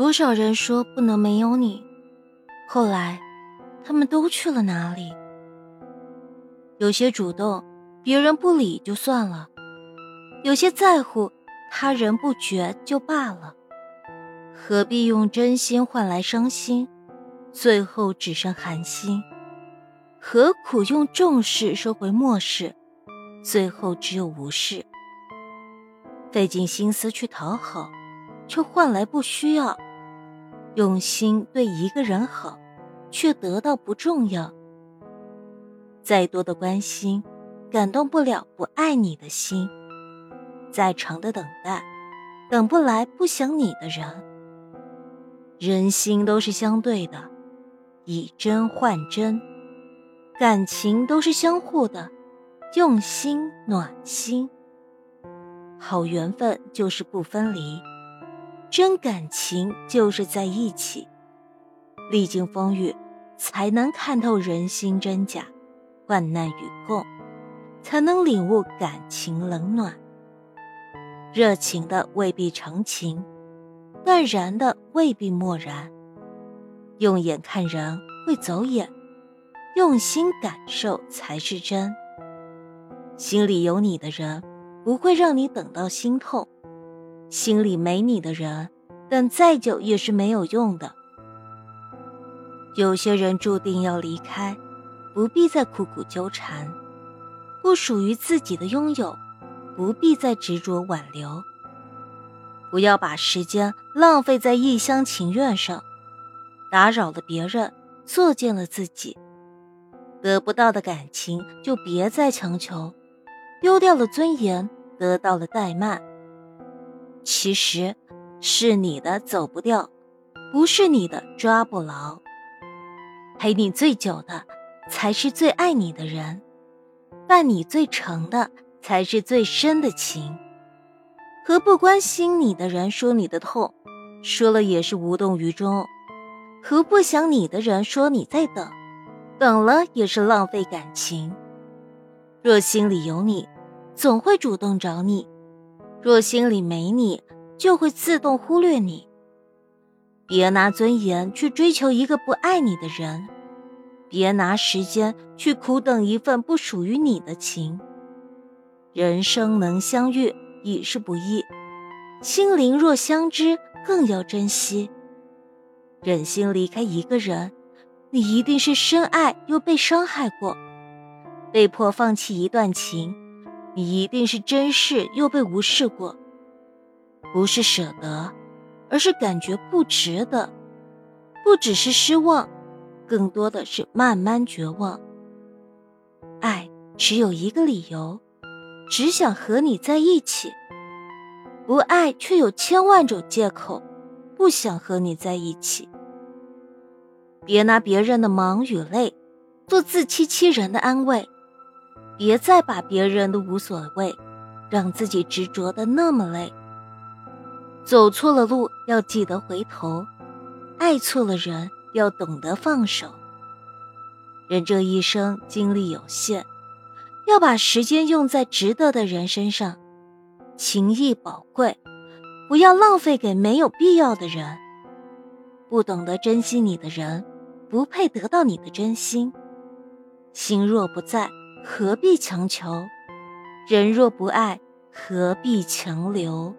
多少人说不能没有你，后来，他们都去了哪里？有些主动，别人不理就算了；有些在乎，他人不觉就罢了。何必用真心换来伤心，最后只剩寒心？何苦用重视收回漠视，最后只有无视？费尽心思去讨好，却换来不需要；用心对一个人好，却得到不重要。再多的关心，感动不了不爱你的心；再长的等待，等不来不想你的人。人心都是相对的，以真换真；感情都是相互的，用心暖心。好缘分就是不分离，真感情就是在一起。历经风雨，才能看透人心真假。患难与共，才能领悟感情冷暖。热情的未必成情，淡然的未必漠然。用眼看人会走眼，用心感受才是真。心里有你的人，不会让你等到心痛；心里没你的人，等再久也是没有用的。有些人注定要离开。不必再苦苦纠缠，不属于自己的拥有，不必再执着挽留。不要把时间浪费在一厢情愿上，打扰了别人，作践了自己。得不到的感情就别再强求，丢掉了尊严，得到了怠慢。其实，是你的走不掉，不是你的抓不牢。陪你最久的。才是最爱你的人，伴你最长的才是最深的情。和不关心你的人说你的痛，说了也是无动于衷；和不想你的人说你在等，等了也是浪费感情。若心里有你，总会主动找你；若心里没你，就会自动忽略你。别拿尊严去追求一个不爱你的人。别拿时间去苦等一份不属于你的情。人生能相遇已是不易，心灵若相知更要珍惜。忍心离开一个人，你一定是深爱又被伤害过；被迫放弃一段情，你一定是珍视又被无视过。不是舍得，而是感觉不值得，不只是失望。更多的是慢慢绝望。爱只有一个理由，只想和你在一起；不爱却有千万种借口，不想和你在一起。别拿别人的忙与累，做自欺欺人的安慰；别再把别人的无所谓，让自己执着的那么累。走错了路，要记得回头；爱错了人。要懂得放手。人这一生精力有限，要把时间用在值得的人身上。情谊宝贵，不要浪费给没有必要的人。不懂得珍惜你的人，不配得到你的真心。心若不在，何必强求？人若不爱，何必强留？